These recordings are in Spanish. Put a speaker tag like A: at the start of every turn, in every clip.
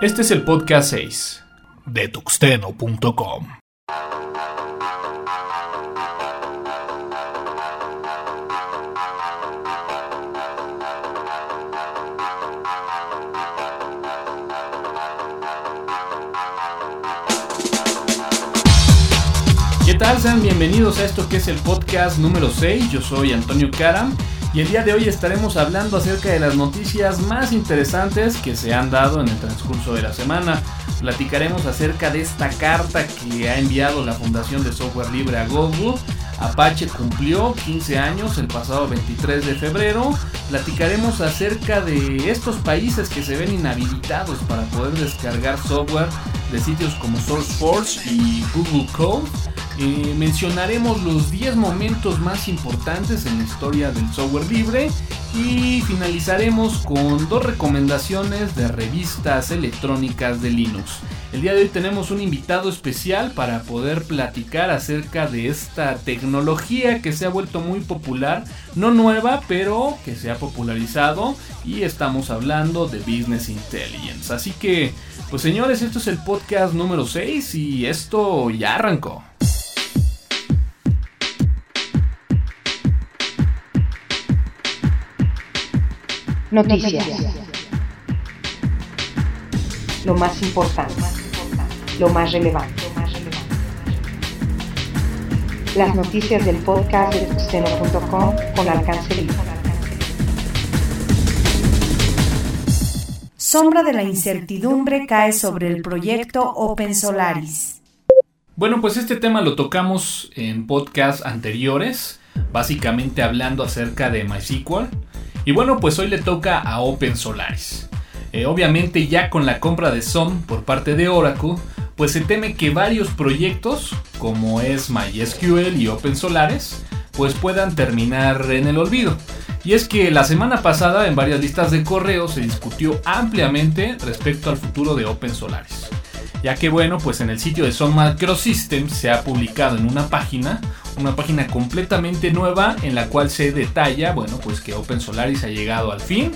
A: Este es el podcast 6 de tuxteno.com. ¿Qué tal? Sean bienvenidos a esto que es el podcast número 6. Yo soy Antonio Karam y el día de hoy estaremos hablando acerca de las noticias más interesantes que se han dado en el transcurso de la semana. Platicaremos acerca de esta carta que ha enviado la Fundación de Software Libre a Google. Apache cumplió 15 años el pasado 23 de febrero. Platicaremos acerca de estos países que se ven inhabilitados para poder descargar software de sitios como SourceForge y Google Code. Eh, mencionaremos los 10 momentos más importantes en la historia del software libre y finalizaremos con dos recomendaciones de revistas electrónicas de Linux. El día de hoy tenemos un invitado especial para poder platicar acerca de esta tecnología que se ha vuelto muy popular, no nueva, pero que se ha popularizado y estamos hablando de Business Intelligence. Así que, pues señores, esto es el podcast número 6 y esto ya arrancó.
B: Noticias. Lo más importante. Lo más relevante. Las noticias del podcast de tuxteno.com con alcance libre. Sombra de la incertidumbre cae sobre el proyecto Open Solaris.
A: Bueno, pues este tema lo tocamos en podcasts anteriores, básicamente hablando acerca de MySQL y bueno, pues hoy le toca a Open Solaris. Eh, obviamente ya con la compra de SOM por parte de Oracle, pues se teme que varios proyectos, como es MySQL y Open Solaris, pues puedan terminar en el olvido. Y es que la semana pasada en varias listas de correo se discutió ampliamente respecto al futuro de Open Solaris. Ya que bueno, pues en el sitio de Sun Microsystems se ha publicado en una página una página completamente nueva en la cual se detalla, bueno, pues que Open Solaris ha llegado al fin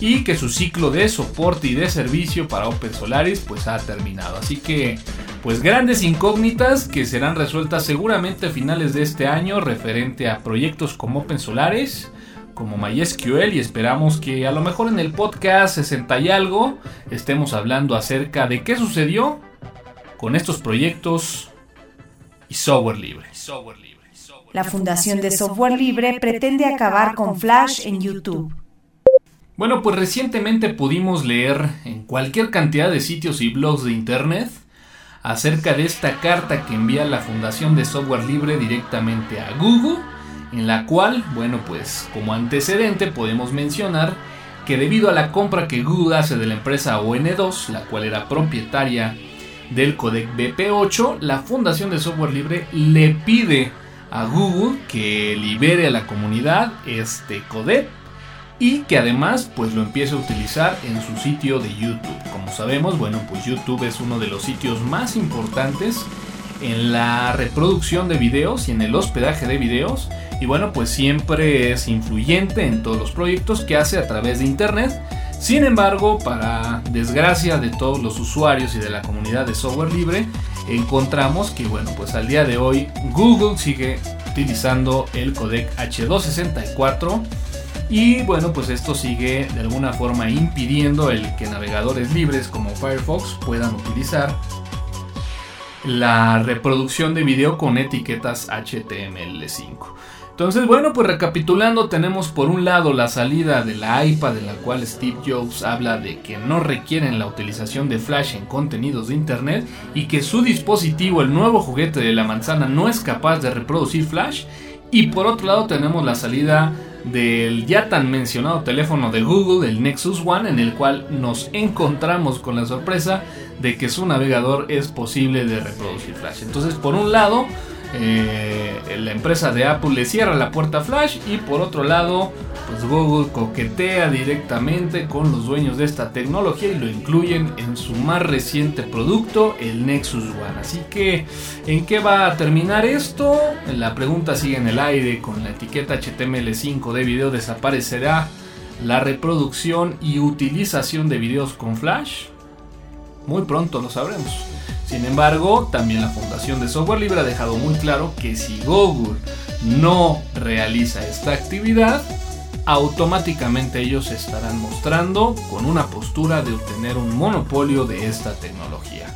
A: y que su ciclo de soporte y de servicio para Open Solaris pues ha terminado. Así que pues grandes incógnitas que serán resueltas seguramente a finales de este año referente a proyectos como Open Solaris, como MySQL y esperamos que a lo mejor en el podcast 60 y algo estemos hablando acerca de qué sucedió con estos proyectos y software libre. Software libre.
B: La Fundación de Software Libre pretende acabar con Flash en YouTube.
A: Bueno, pues recientemente pudimos leer en cualquier cantidad de sitios y blogs de Internet acerca de esta carta que envía la Fundación de Software Libre directamente a Google, en la cual, bueno, pues como antecedente podemos mencionar que debido a la compra que Google hace de la empresa ON2, la cual era propietaria del codec BP8, la Fundación de Software Libre le pide a Google que libere a la comunidad este codec y que además pues lo empiece a utilizar en su sitio de YouTube. Como sabemos, bueno, pues YouTube es uno de los sitios más importantes en la reproducción de videos y en el hospedaje de videos y bueno, pues siempre es influyente en todos los proyectos que hace a través de internet. Sin embargo, para desgracia de todos los usuarios y de la comunidad de software libre, encontramos que, bueno, pues al día de hoy Google sigue utilizando el codec H264 y bueno, pues esto sigue de alguna forma impidiendo el que navegadores libres como Firefox puedan utilizar la reproducción de video con etiquetas HTML5. Entonces, bueno, pues recapitulando, tenemos por un lado la salida de la iPad de la cual Steve Jobs habla de que no requieren la utilización de Flash en contenidos de Internet y que su dispositivo, el nuevo juguete de la manzana, no es capaz de reproducir Flash. Y por otro lado tenemos la salida del ya tan mencionado teléfono de Google, el Nexus One, en el cual nos encontramos con la sorpresa de que su navegador es posible de reproducir Flash. Entonces, por un lado, eh, la empresa de Apple le cierra la puerta Flash y por otro lado, pues Google coquetea directamente con los dueños de esta tecnología y lo incluyen en su más reciente producto, el Nexus One. Así que, ¿en qué va a terminar esto? La pregunta sigue en el aire con la etiqueta HTML5 de video desaparecerá la reproducción y utilización de videos con Flash? Muy pronto lo sabremos. Sin embargo, también la Fundación de Software Libre ha dejado muy claro que si Google no realiza esta actividad, automáticamente ellos estarán mostrando con una postura de obtener un monopolio de esta tecnología.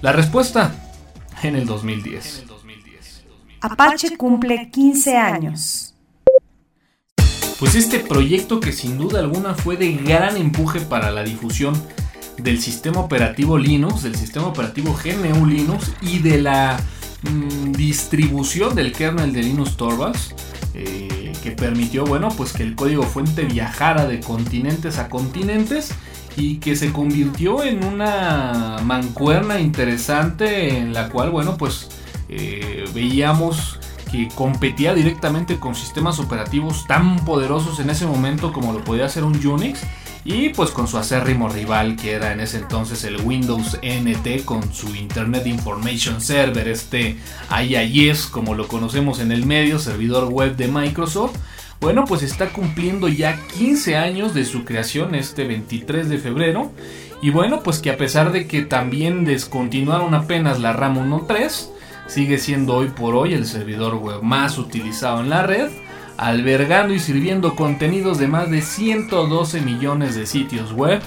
A: La respuesta en el 2010.
B: Apache cumple 15 años.
A: Pues este proyecto que sin duda alguna fue de gran empuje para la difusión del sistema operativo Linux, del sistema operativo GNU Linux y de la mm, distribución del kernel de Linux Torvalds, eh, que permitió, bueno, pues que el código fuente viajara de continentes a continentes y que se convirtió en una mancuerna interesante en la cual, bueno, pues eh, veíamos que competía directamente con sistemas operativos tan poderosos en ese momento como lo podía hacer un Unix y pues con su acérrimo rival que era en ese entonces el Windows NT con su Internet Information Server, este IIS como lo conocemos en el medio, servidor web de Microsoft. Bueno, pues está cumpliendo ya 15 años de su creación este 23 de febrero. Y bueno, pues que a pesar de que también descontinuaron apenas la RAM 1.3, sigue siendo hoy por hoy el servidor web más utilizado en la red albergando y sirviendo contenidos de más de 112 millones de sitios web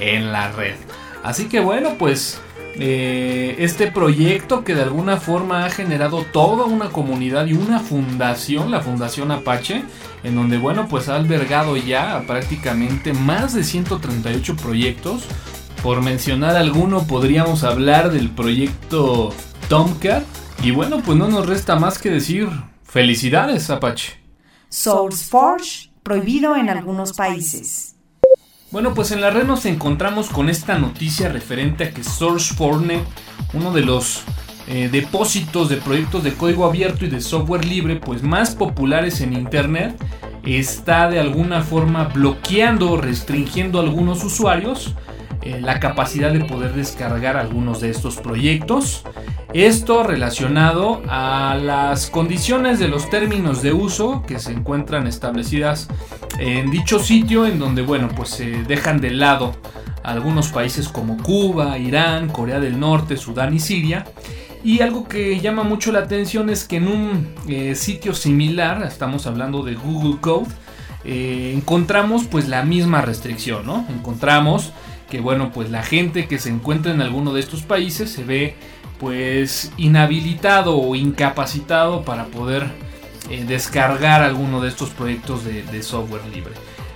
A: en la red. Así que bueno, pues eh, este proyecto que de alguna forma ha generado toda una comunidad y una fundación, la Fundación Apache, en donde bueno, pues ha albergado ya prácticamente más de 138 proyectos. Por mencionar alguno, podríamos hablar del proyecto Tomcat. Y bueno, pues no nos resta más que decir felicidades Apache.
B: SourceForge, prohibido en algunos países.
A: Bueno, pues en la red nos encontramos con esta noticia referente a que SourceForge, uno de los eh, depósitos de proyectos de código abierto y de software libre pues más populares en internet está de alguna forma bloqueando o restringiendo a algunos usuarios eh, la capacidad de poder descargar algunos de estos proyectos esto relacionado a las condiciones de los términos de uso que se encuentran establecidas en dicho sitio en donde bueno pues se dejan de lado algunos países como Cuba, Irán, Corea del Norte, Sudán y Siria. Y algo que llama mucho la atención es que en un eh, sitio similar, estamos hablando de Google Code, eh, encontramos pues la misma restricción, ¿no? Encontramos que bueno pues la gente que se encuentra en alguno de estos países se ve pues inhabilitado o incapacitado para poder eh, descargar alguno de estos proyectos de, software libre.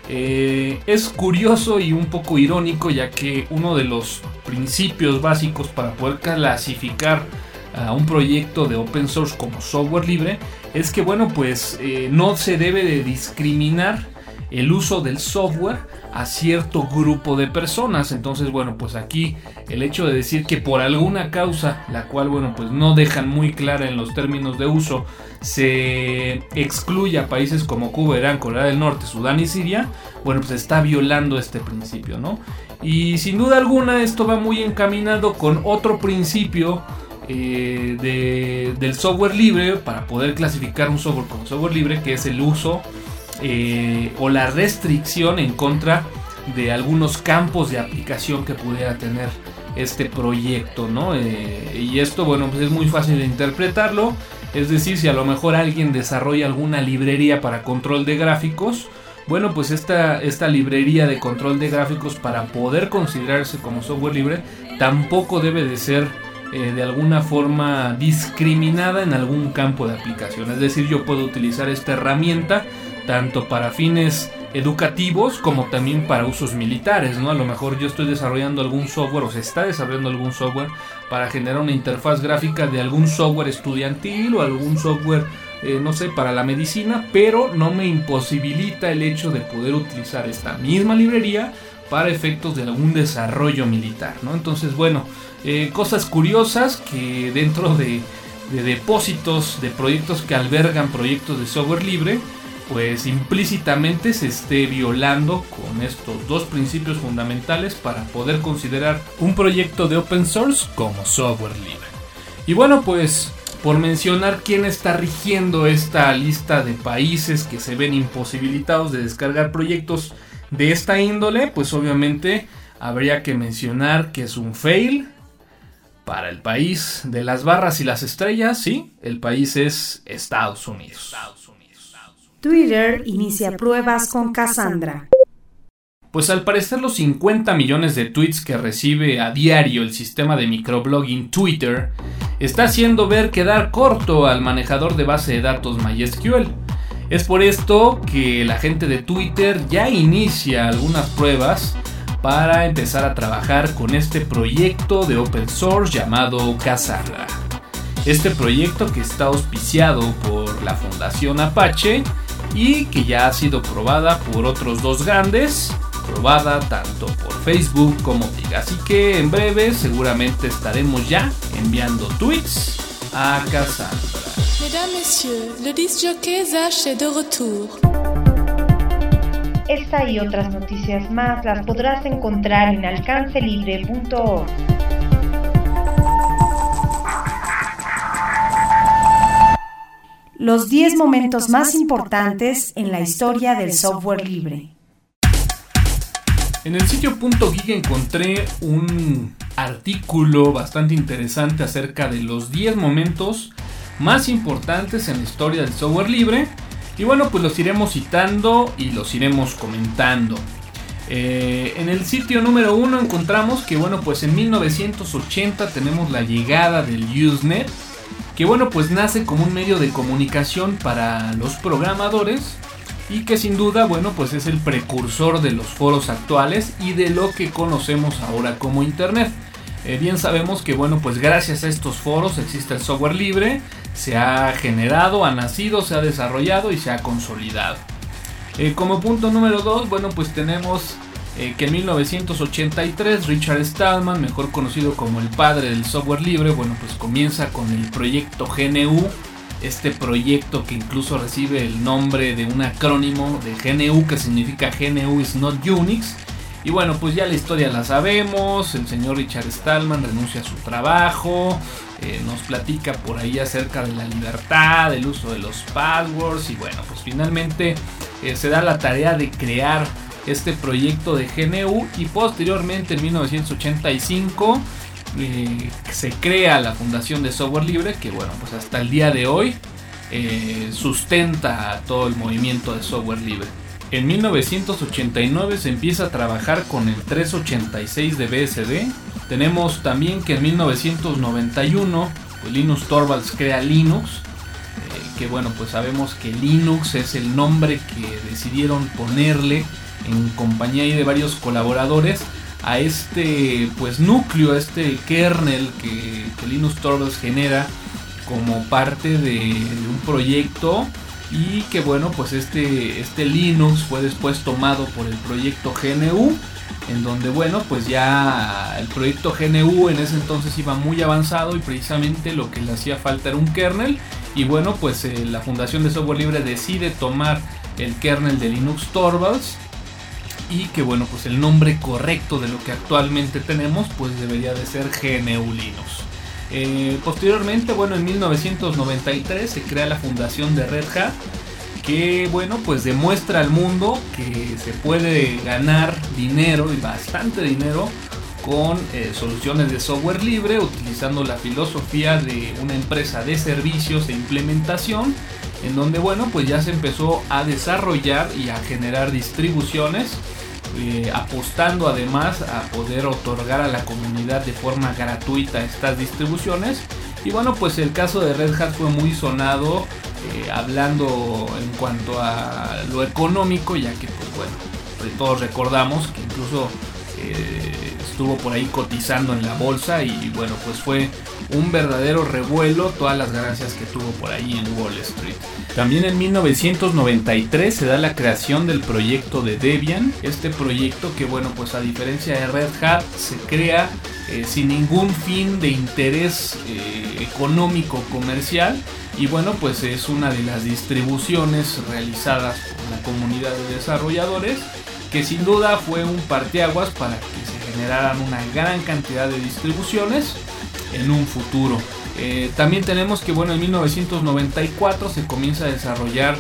A: Eh, es curioso y un poco irónico ya que uno de los principios básicos para poder clasificar a un proyecto de open source como software libre es que bueno pues eh, no se debe de discriminar el uso del software a cierto grupo de personas. Entonces, bueno, pues aquí el hecho de decir que por alguna causa, la cual, bueno, pues no dejan muy clara en los términos de uso, se excluye a países como Cuba, Irán, Corea del Norte, Sudán y Siria, bueno, pues está violando este principio, ¿no? Y sin duda alguna esto va muy encaminado con otro principio eh, del software libre para poder clasificar un software como software libre, que es el uso eh, o la restricción en contra de algunos campos de aplicación que pudiera tener este proyecto, ¿no? Eh, y esto, bueno, pues es muy fácil de interpretarlo. Es decir, si a lo mejor alguien desarrolla alguna librería para control de gráficos, bueno, pues esta, esta librería de control de gráficos para poder considerarse como software libre tampoco debe de ser eh, de alguna forma discriminada en algún campo de aplicación. Es decir, yo puedo utilizar esta herramienta tanto para fines educativos como también para usos militares, ¿no? A lo mejor yo estoy desarrollando algún software o se está desarrollando algún software para generar una interfaz gráfica de algún software estudiantil o algún software, eh, no sé, para la medicina, pero no me imposibilita el hecho de poder utilizar esta misma librería para efectos de algún desarrollo militar, ¿no? Entonces, bueno, eh, cosas curiosas que dentro de, de depósitos de proyectos que albergan proyectos de software libre, pues implícitamente se esté violando con estos dos principios fundamentales para poder considerar un proyecto de open source como software libre. Y bueno, pues por mencionar quién está rigiendo esta lista de países que se ven imposibilitados de descargar proyectos de esta índole, pues obviamente habría que mencionar que es un fail para el país de las barras y las estrellas, sí, el país es Estados Unidos.
B: Twitter inicia pruebas con Cassandra.
A: Pues al parecer los 50 millones de tweets que recibe a diario el sistema de microblogging Twitter está haciendo ver quedar corto al manejador de base de datos MySQL. Es por esto que la gente de Twitter ya inicia algunas pruebas para empezar a trabajar con este proyecto de open source llamado Cassandra. Este proyecto que está auspiciado por la Fundación Apache y que ya ha sido probada por otros dos grandes, probada tanto por Facebook como TIG. Así que en breve seguramente estaremos ya enviando tweets a Cassandra.
C: Mesdames, Messieurs, le disc jockey Zach est de retour.
B: Esta y otras noticias más las podrás encontrar en alcancelibre.org. Los 10 momentos más importantes en la historia del software libre.
A: En el sitio .gig encontré un artículo bastante interesante acerca de los 10 momentos más importantes en la historia del software libre. Y bueno, pues los iremos citando y los iremos comentando. Eh, en el sitio número 1 encontramos que bueno, pues en 1980 tenemos la llegada del Usenet. Que bueno, pues nace como un medio de comunicación para los programadores y que sin duda, bueno, pues es el precursor de los foros actuales y de lo que conocemos ahora como Internet. Eh, bien sabemos que, bueno, pues gracias a estos foros existe el software libre, se ha generado, ha nacido, se ha desarrollado y se ha consolidado. Eh, como punto número 2, bueno, pues tenemos eh, que en 1983 Richard Stallman, mejor conocido como el padre del software libre, bueno, pues comienza con el proyecto GNU este proyecto que incluso recibe el nombre de un acrónimo de GNU que significa GNU is not Unix. Y bueno, pues ya la historia la sabemos, el señor Richard Stallman renuncia a su trabajo, eh, nos platica por ahí acerca de la libertad, del uso de los passwords y bueno, pues finalmente eh, se da la tarea de crear este proyecto de GNU y posteriormente en 1985 eh, se crea la Fundación de Software Libre, que bueno, pues hasta el día de hoy eh, sustenta todo el movimiento de software libre. En 1989 se empieza a trabajar con el 386 de BSD. Tenemos también que en 1991 pues Linus Torvalds crea Linux. Eh, que bueno, pues sabemos que Linux es el nombre que decidieron ponerle en compañía de varios colaboradores a este pues núcleo, a este kernel que, Linus Torvalds genera como parte de, un proyecto y que bueno pues este, este Linux fue después tomado por el proyecto GNU en donde bueno pues ya el proyecto GNU en ese entonces iba muy avanzado y precisamente lo que le hacía falta era un kernel y bueno pues eh, la Fundación de Software Libre decide tomar el kernel de Linux Torvalds y que bueno pues el nombre correcto de lo que actualmente tenemos pues debería de ser GNU. Eh, posteriormente bueno en 1993 se crea la fundación de Red Hat que bueno pues demuestra al mundo que se puede ganar dinero y bastante dinero con eh, soluciones de software libre utilizando la filosofía de una empresa de servicios e implementación en donde bueno pues ya se empezó a desarrollar y a generar distribuciones eh, apostando además a poder otorgar a la comunidad de forma gratuita estas distribuciones. Y bueno, pues el caso de Red Hat fue muy sonado eh, hablando en cuanto a lo económico, ya que pues bueno, pues, todos recordamos que incluso eh, estuvo por ahí cotizando en la bolsa y bueno, pues fue un verdadero revuelo todas las ganancias que tuvo por ahí en Wall Street. También en 1993 se da la creación del proyecto de Debian, este proyecto que bueno, pues a diferencia de Red Hat se crea eh, sin ningún fin de interés eh, económico comercial y bueno, pues es una de las distribuciones realizadas por la comunidad de desarrolladores que sin duda fue un parteaguas para que se generaran una gran cantidad de distribuciones en un futuro. Eh, también tenemos que bueno en 1994 se comienza a desarrollar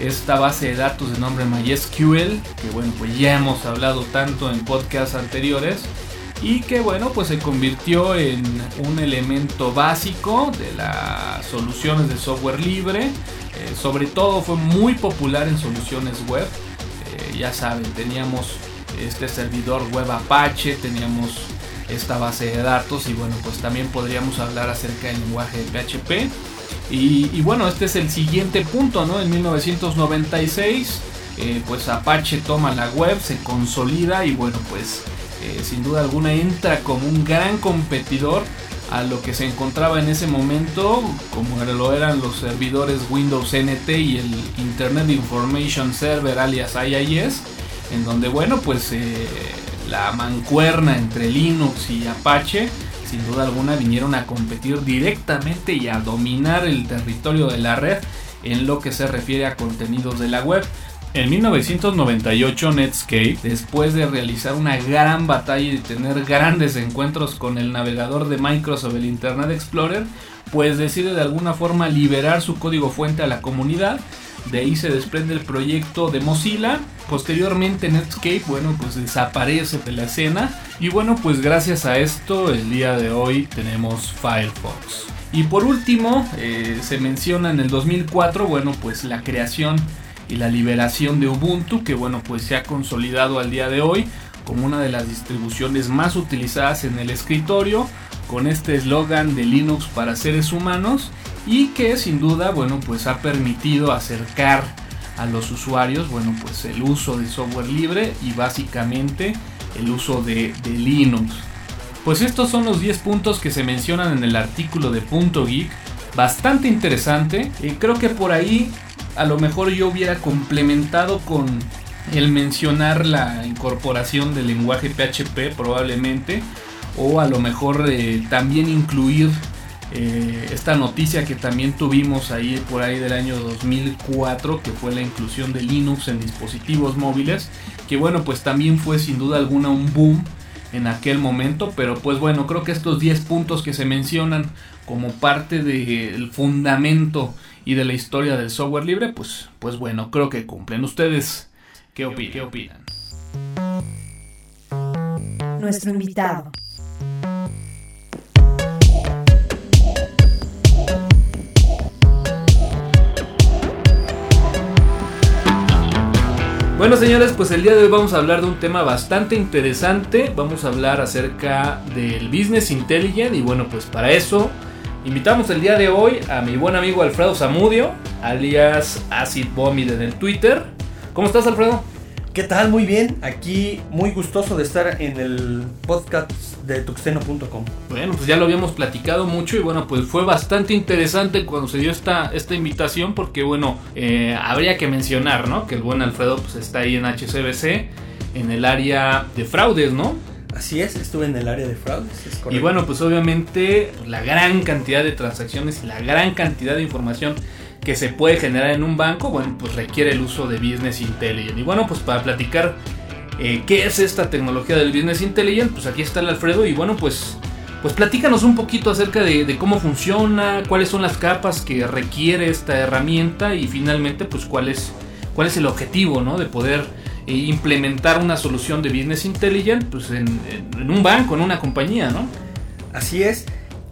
A: esta base de datos de nombre MySQL, que bueno, pues ya hemos hablado tanto en podcasts anteriores y que bueno, pues se convirtió en un elemento básico de las soluciones de software libre. Eh, sobre todo fue muy popular en soluciones web. Eh, ya saben, teníamos este servidor web Apache, teníamos esta base de datos y bueno, pues también podríamos hablar acerca del lenguaje de PHP. Y, bueno, este es el siguiente punto, ¿no? En 1996, eh, pues Apache toma la web, se consolida y bueno, pues eh, sin duda alguna entra como un gran competidor a lo que se encontraba en ese momento, como lo eran los servidores Windows NT y el Internet Information Server alias IIS, en donde bueno, pues eh, la mancuerna entre Linux y Apache sin duda alguna vinieron a competir directamente y a dominar el territorio de la red en lo que se refiere a contenidos de la web. En 1998 Netscape, después de realizar una gran batalla y tener grandes encuentros con el navegador de Microsoft, el Internet Explorer, pues decide de alguna forma liberar su código fuente a la comunidad de ahí se desprende el proyecto de Mozilla. Posteriormente Netscape, bueno, pues desaparece de la escena. Y bueno, pues gracias a esto, el día de hoy tenemos Firefox. Y por último, eh, se menciona en el 2004, bueno, pues la creación y la liberación de Ubuntu, que bueno, pues se ha consolidado al día de hoy como una de las distribuciones más utilizadas en el escritorio, con este eslogan de Linux para seres humanos y que sin duda, bueno, pues ha permitido acercar a los usuarios, bueno, pues el uso de software libre y básicamente el uso de, Linux. Pues estos son los 10 puntos que se mencionan en el artículo de Punto Geek, bastante interesante. y creo que por ahí a lo mejor yo hubiera complementado con el mencionar la incorporación del lenguaje PHP probablemente o a lo mejor eh, también incluir eh, esta noticia que también tuvimos ahí por ahí del año 2004 que fue la inclusión de Linux en dispositivos móviles que bueno pues también fue sin duda alguna un boom en aquel momento pero pues bueno creo que estos 10 puntos que se mencionan como parte del fundamento y de la historia del software libre pues pues bueno creo que cumplen. Ustedes qué opinan, ¿Qué opinan?
B: nuestro invitado
A: Bueno señores, pues el día de hoy vamos a hablar de un tema bastante interesante. Vamos a hablar acerca del Business Intelligence y bueno, pues para eso invitamos el día de hoy a mi buen amigo Alfredo Zamudio, alias Acid Vomit en el Twitter. ¿Cómo estás Alfredo?
D: ¿Qué tal? Muy bien. Aquí muy gustoso de estar en el podcast de tuxteno.com.
A: Bueno, pues ya lo habíamos platicado mucho y bueno, pues fue bastante interesante cuando se dio esta, esta invitación porque bueno, eh, habría que mencionar, ¿no? Que el buen Alfredo pues está ahí en HCBC, en el área de fraudes, ¿no?
D: Así es, estuve en el área de fraudes.
A: y bueno, pues obviamente la gran cantidad de transacciones y la gran cantidad de información que se puede generar en un banco, bueno, pues requiere el uso de Business Intelligence. Y bueno, pues para platicar eh, qué es esta tecnología del Business Intelligence, pues aquí está el Alfredo y bueno, pues, pues platícanos un poquito acerca de, cómo funciona, cuáles son las capas que requiere esta herramienta y finalmente pues cuál es, cuál es el objetivo, ¿no? De poder eh, implementar una solución de Business Intelligence pues en, en un banco, en una compañía, ¿no?
D: Así es.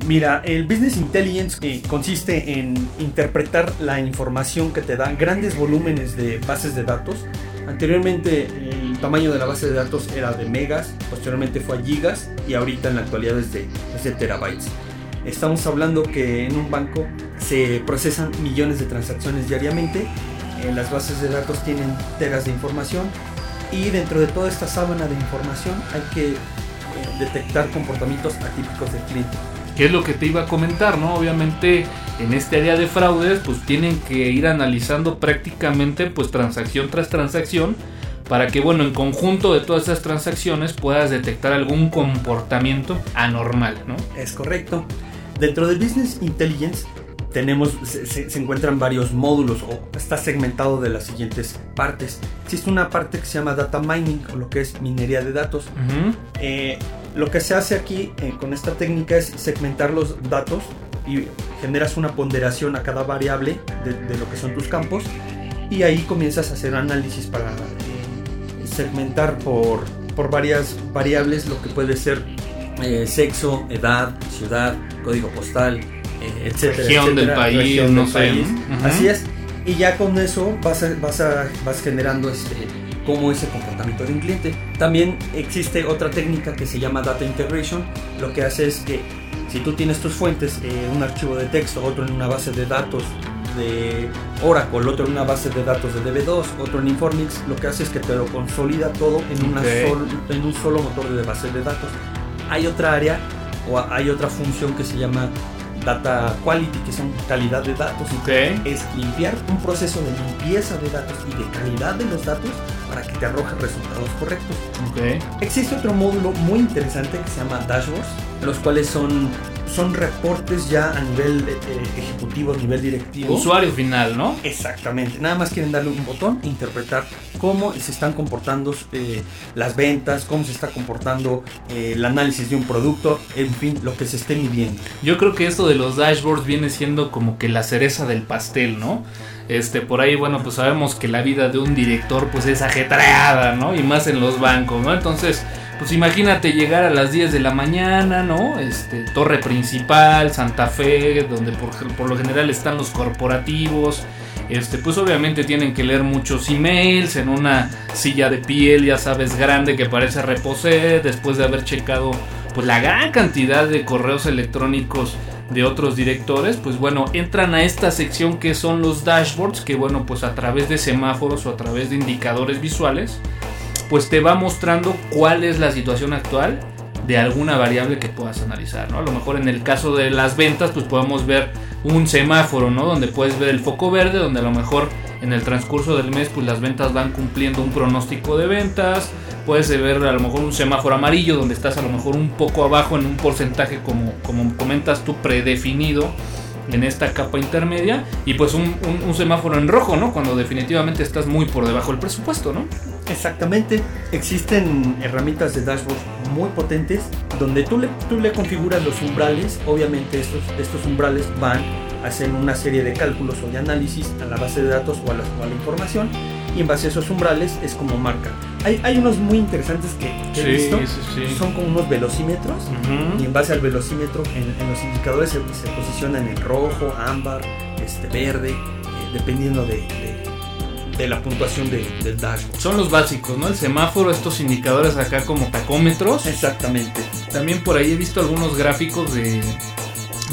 D: Mira, el Business Intelligence eh, consiste en interpretar la información que te da grandes volúmenes de bases de datos. Anteriormente el tamaño de la base de datos era de megas, posteriormente fue a gigas y ahorita en la actualidad es de, terabytes. Estamos hablando que en un banco se procesan millones de transacciones diariamente, eh, las bases de datos tienen teras de información y dentro de toda esta sábana de información hay que eh, detectar comportamientos atípicos del cliente.
A: ¿Qué es lo que te iba a comentar, no? Obviamente en este área de fraudes pues tienen que ir analizando prácticamente pues transacción tras transacción para que bueno en conjunto de todas esas transacciones puedas detectar algún comportamiento anormal, ¿no?
D: Es correcto. Dentro del Business Intelligence tenemos, se, encuentran varios módulos o está segmentado de las siguientes partes. Existe una parte que se llama data mining o lo que es minería de datos. Lo que se hace aquí eh, con esta técnica es segmentar los datos y generas una ponderación a cada variable de, lo que son tus campos y ahí comienzas a hacer análisis para eh, segmentar por, por varias variables lo que puede ser eh, sexo, edad, ciudad, código postal, eh, etcétera.
A: Región del país,
D: región
A: no
D: del
A: sé.
D: país. Así es. Y ya con eso vas, a- vas, a- vas generando este, cómo es el de un cliente. También existe otra técnica que se llama Data Integration. Lo que hace es que si tú tienes tus fuentes, eh, un archivo de texto, otro en una base de datos de Oracle, otro en una base de datos de DB2, otro en Informix, lo que hace es que te lo consolida todo en, una
A: Ok.
D: sol- en un solo motor de base de datos. Hay otra área o hay otra función que se llama Data Quality, que son calidad de datos. Es limpiar un proceso de limpieza de datos y de calidad de los datos para que te arroje resultados correctos. Existe otro módulo muy interesante que se llama Dashboards, los cuales son, son reportes ya a nivel eh, ejecutivo, a nivel directivo.
A: Usuario final, ¿no?
D: Exactamente, nada más quieren darle un botón, interpretar cómo se están comportando eh, las ventas, cómo se está comportando eh, el análisis de un producto, en fin, lo que se esté midiendo.
A: Yo creo que esto de los dashboards viene siendo como que la cereza del pastel, ¿no? Este, por ahí, bueno, pues sabemos que la vida de un director pues es ajetreada, ¿no? Y más en los bancos, ¿no? Entonces, pues imagínate llegar a las 10 de la mañana, ¿no? Este, torre principal, Santa Fe, donde por, por lo general están los corporativos. Este, pues obviamente tienen que leer muchos emails en una silla de piel, ya sabes, grande que parece reposer, después de haber checado pues la gran cantidad de correos electrónicos de otros directores, pues bueno, entran a esta sección que son los dashboards, que bueno, pues a través de semáforos o a través de indicadores visuales, pues te va mostrando cuál es la situación actual de alguna variable que puedas analizar, ¿no? A lo mejor en el caso de las ventas, pues podemos ver un semáforo, ¿no? Donde puedes ver el foco verde, donde a lo mejor en el transcurso del mes, pues las ventas van cumpliendo un pronóstico de ventas. Puedes ver a lo mejor un semáforo amarillo, donde estás a lo mejor un poco abajo en un porcentaje, como, como comentas tú, predefinido en esta capa intermedia. Y pues un, semáforo en rojo, ¿no? Cuando definitivamente estás muy por debajo del presupuesto, ¿no?
D: Exactamente, existen herramientas de dashboard muy potentes donde tú le, tú le configuras los umbrales, obviamente estos, estos umbrales van a hacer una serie de cálculos o de análisis a la base de datos o a la, o a la información y en base a esos umbrales es como marca. Hay, hay unos muy interesantes que, que he visto, son como unos velocímetros y en base al velocímetro en, en los indicadores se, se posicionan en rojo, ámbar, este, verde, eh, dependiendo de, de- de la puntuación de- del dashboard.
A: Son los básicos, ¿no? El semáforo, estos indicadores acá como tacómetros.
D: Exactamente.
A: También por ahí he visto algunos gráficos de,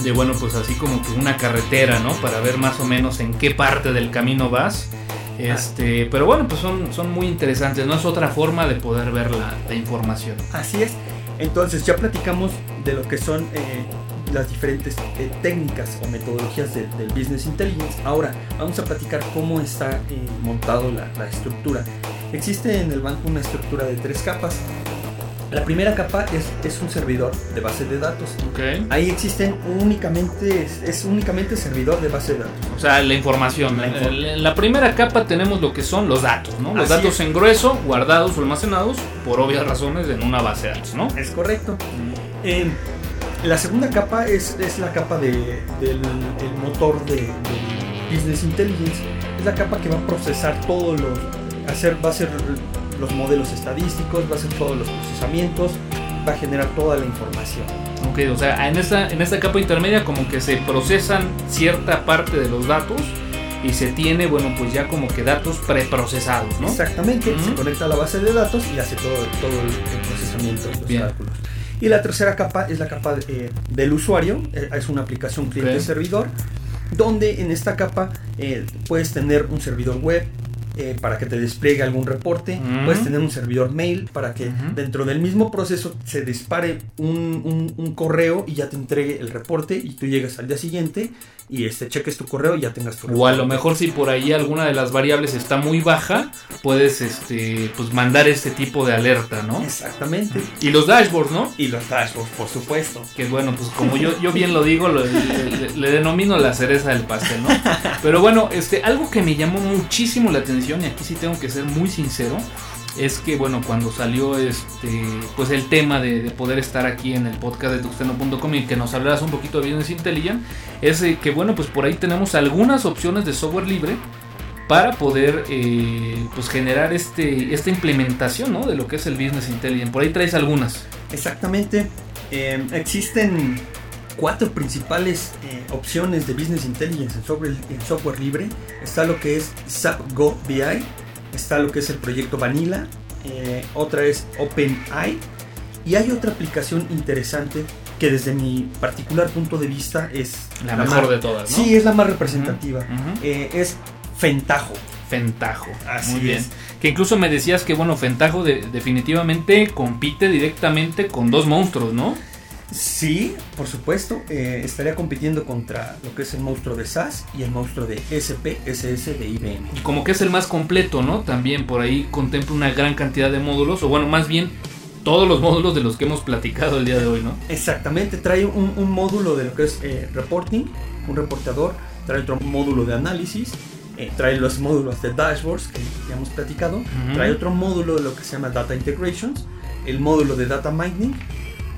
A: de, bueno, pues así como que una carretera, ¿no? Para ver más o menos en qué parte del camino vas. Este, pero bueno, pues son, son muy interesantes, ¿no? Es otra forma de poder ver la, la información.
D: Así es. Entonces ya platicamos de lo que son eh, las diferentes eh, técnicas o metodologías de- del Business Intelligence. Ahora vamos a platicar cómo está eh, montado la, la estructura. Existe en el banco una estructura de tres capas. La primera capa es, es un servidor de base de datos.
A: Ok.
D: Ahí existen únicamente, es, es únicamente servidor de base de datos.
A: O sea, la información.
D: La inform-
A: En la primera capa tenemos lo que son los datos, ¿no? Los
D: Así
A: datos
D: es.
A: en grueso, guardados o almacenados, por obvias razones, en una base de datos, ¿no?
D: Es correcto. Eh, la segunda capa es, es la capa de- del el motor de, Business Intelligence. Es la capa que va a procesar todos los. Hacer, va a hacer los modelos estadísticos, va a hacer todos los procesamientos, va a generar toda la información.
A: Ok, o sea, en esta, en esta capa intermedia como que se procesan cierta parte de los datos y se tiene, bueno, pues ya como que datos preprocesados, ¿no?
D: Exactamente,
A: Ujú.
D: se conecta a la base de datos y hace todo, todo el, procesamiento de los
A: Bien.
D: cálculos. Y la tercera capa es la capa eh, del usuario, eh, es una aplicación cliente-servidor, donde en esta capa eh, puedes tener un servidor web eh, para que te despliegue algún reporte, puedes tener un servidor mail para que dentro del mismo proceso se dispare un, un- un correo y ya te entregue el reporte y tú llegas al día siguiente y este, cheques tu correo y ya tengas tu
A: O a lo mejor si por ahí alguna de las variables está muy baja, puedes este, pues mandar este tipo de alerta, ¿no?
D: Exactamente.
A: Y los dashboards, ¿no?
D: Y los dashboards, por supuesto.
A: Que bueno, pues como yo, yo bien lo digo, lo- le, le- le denomino la cereza del pastel, ¿no? Pero bueno, este, algo que me llamó muchísimo la atención, y aquí sí tengo que ser muy sincero, es que bueno, cuando salió este, pues el tema de, de poder estar aquí en el podcast de tuxteno.com y que nos hablaras un poquito de Business Intelligence, es que bueno, pues por ahí tenemos algunas opciones de software libre para poder eh, pues generar este, esta implementación ¿no? de lo que es el Business Intelligence. Por ahí traes algunas.
D: Exactamente. Eh, existen cuatro principales eh, opciones de Business Intelligence en software, en software, libre. Está lo que es SAP Go BI, está lo que es el proyecto Vanilla, otra es OpenAI y hay otra aplicación interesante que desde mi particular punto de vista es
A: la, mejor de todas. ¿no?
D: Sí, es la más representativa. es Fentajo.
A: Fentajo. Así Muy bien. Que incluso me decías que, bueno, Fentajo definitivamente compite directamente con dos monstruos, ¿no?
D: Sí, por supuesto. Eh, estaría compitiendo contra lo que es el monstruo de SAS y el monstruo de SPSS de IBM.
A: Y como que es el más completo, ¿no? También por ahí contempla una gran cantidad de módulos, o bueno, más bien todos los módulos de los que hemos platicado el día de hoy, ¿no?
D: Exactamente, trae un, módulo de lo que es eh, reporting, un reportador, trae otro módulo de análisis eh, trae los módulos de dashboards que ya hemos platicado, trae otro módulo de lo que se llama Data Integrations, el módulo de Data Mining.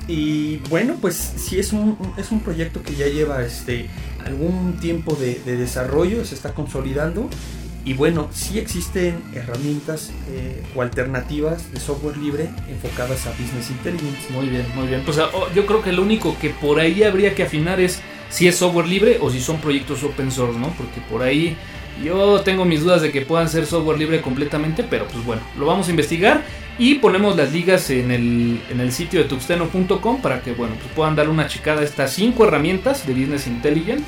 D: Y bueno, pues sí es un, es un proyecto que ya lleva este, algún tiempo de, desarrollo, se está consolidando. Y bueno, sí existen herramientas eh, o alternativas de software libre enfocadas a Business Intelligence.
A: Muy bien, muy bien. Pues oh, yo creo que lo único que por ahí habría que afinar es si es software libre o si son proyectos open source, ¿no? Porque por ahí yo tengo mis dudas de que puedan ser software libre completamente, pero pues bueno, lo vamos a investigar y ponemos las ligas en el, en el sitio de tuxteno.com para que bueno, pues puedan dar una checada a estas cinco herramientas de Business Intelligence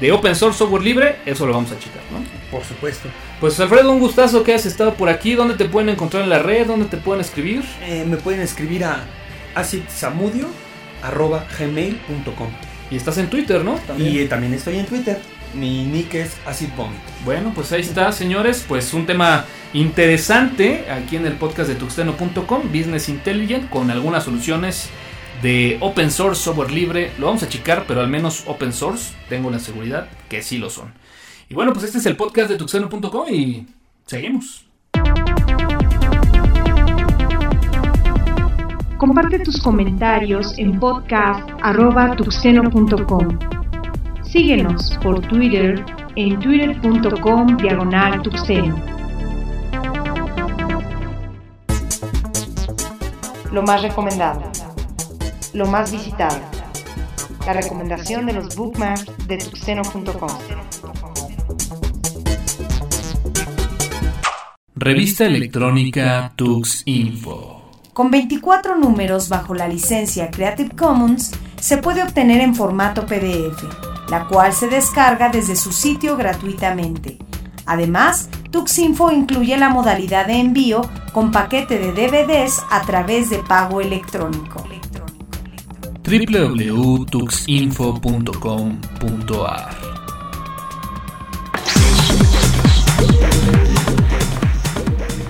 A: de open source software libre, eso lo vamos a checar, ¿no?
D: Por supuesto.
A: Pues Alfredo, un gustazo que has estado por aquí. ¿Dónde te pueden encontrar en la red? ¿Dónde te pueden escribir?
D: Eh, me pueden escribir a acidsamudio.gmail.com
A: Y estás en Twitter, ¿no?
D: Y eh, también estoy en Twitter. Mi nick es Acid
A: Bueno, pues ahí está, señores. Pues un tema interesante aquí en el podcast de tuxteno.com, Business Intelligent, con algunas soluciones de open source, software libre. Lo vamos a checar, pero al menos open source, tengo la seguridad que sí lo son. Y bueno, pues este es el podcast de tuxteno.com y seguimos.
B: Comparte tus comentarios en podcast.tuxeno.com. Síguenos por Twitter en twitter.com diagonal Lo más recomendado. Lo más visitado. La recomendación de los bookmarks de tuxeno.com.
A: Revista electrónica Tux Info.
B: Con 24 números bajo la licencia Creative Commons, se puede obtener en formato PDF la cual se descarga desde su sitio gratuitamente. Además, Tuxinfo incluye la modalidad de envío con paquete de DVDs a través de pago electrónico.
A: www.tuxinfo.com.ar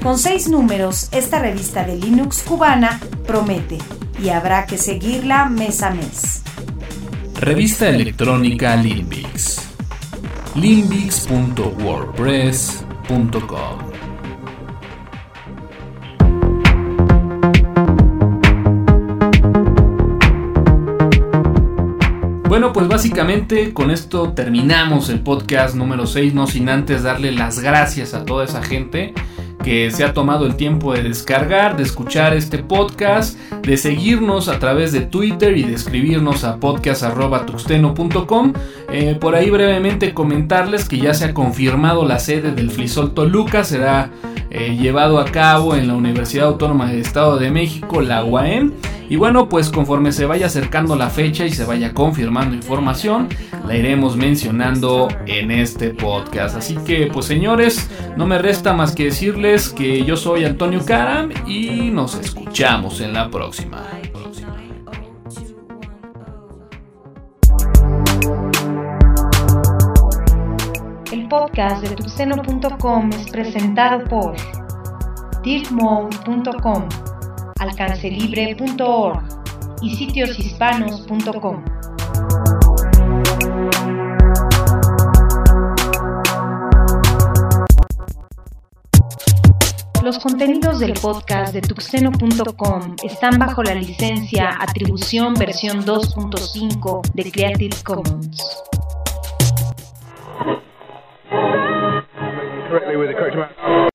B: Con seis números, esta revista de Linux cubana promete y habrá que seguirla mes a mes.
A: Revista electrónica Limbix. limbix.wordpress.com Bueno, pues básicamente con esto terminamos el podcast número 6, no sin antes darle las gracias a toda esa gente que se ha tomado el tiempo de descargar, de escuchar este podcast, de seguirnos a través de Twitter y de escribirnos a podcast.tuxteno.com. Eh, por ahí brevemente comentarles que ya se ha confirmado la sede del Flisol Toluca, será eh, llevado a cabo en la Universidad Autónoma del Estado de México, la UAM. Y bueno, pues conforme se vaya acercando la fecha y se vaya confirmando información, la iremos mencionando en este podcast. Así que, pues señores, no me resta más que decirles que yo soy Antonio Karam y nos escuchamos en la próxima.
B: Podcast de tuxeno.com es presentado por dirtmode.com alcancelibre.org y sitioshispanos.com. Los contenidos del podcast de tuxeno.com están bajo la licencia Atribución versión 2.5 de Creative Commons.
E: correctly with the correct amount.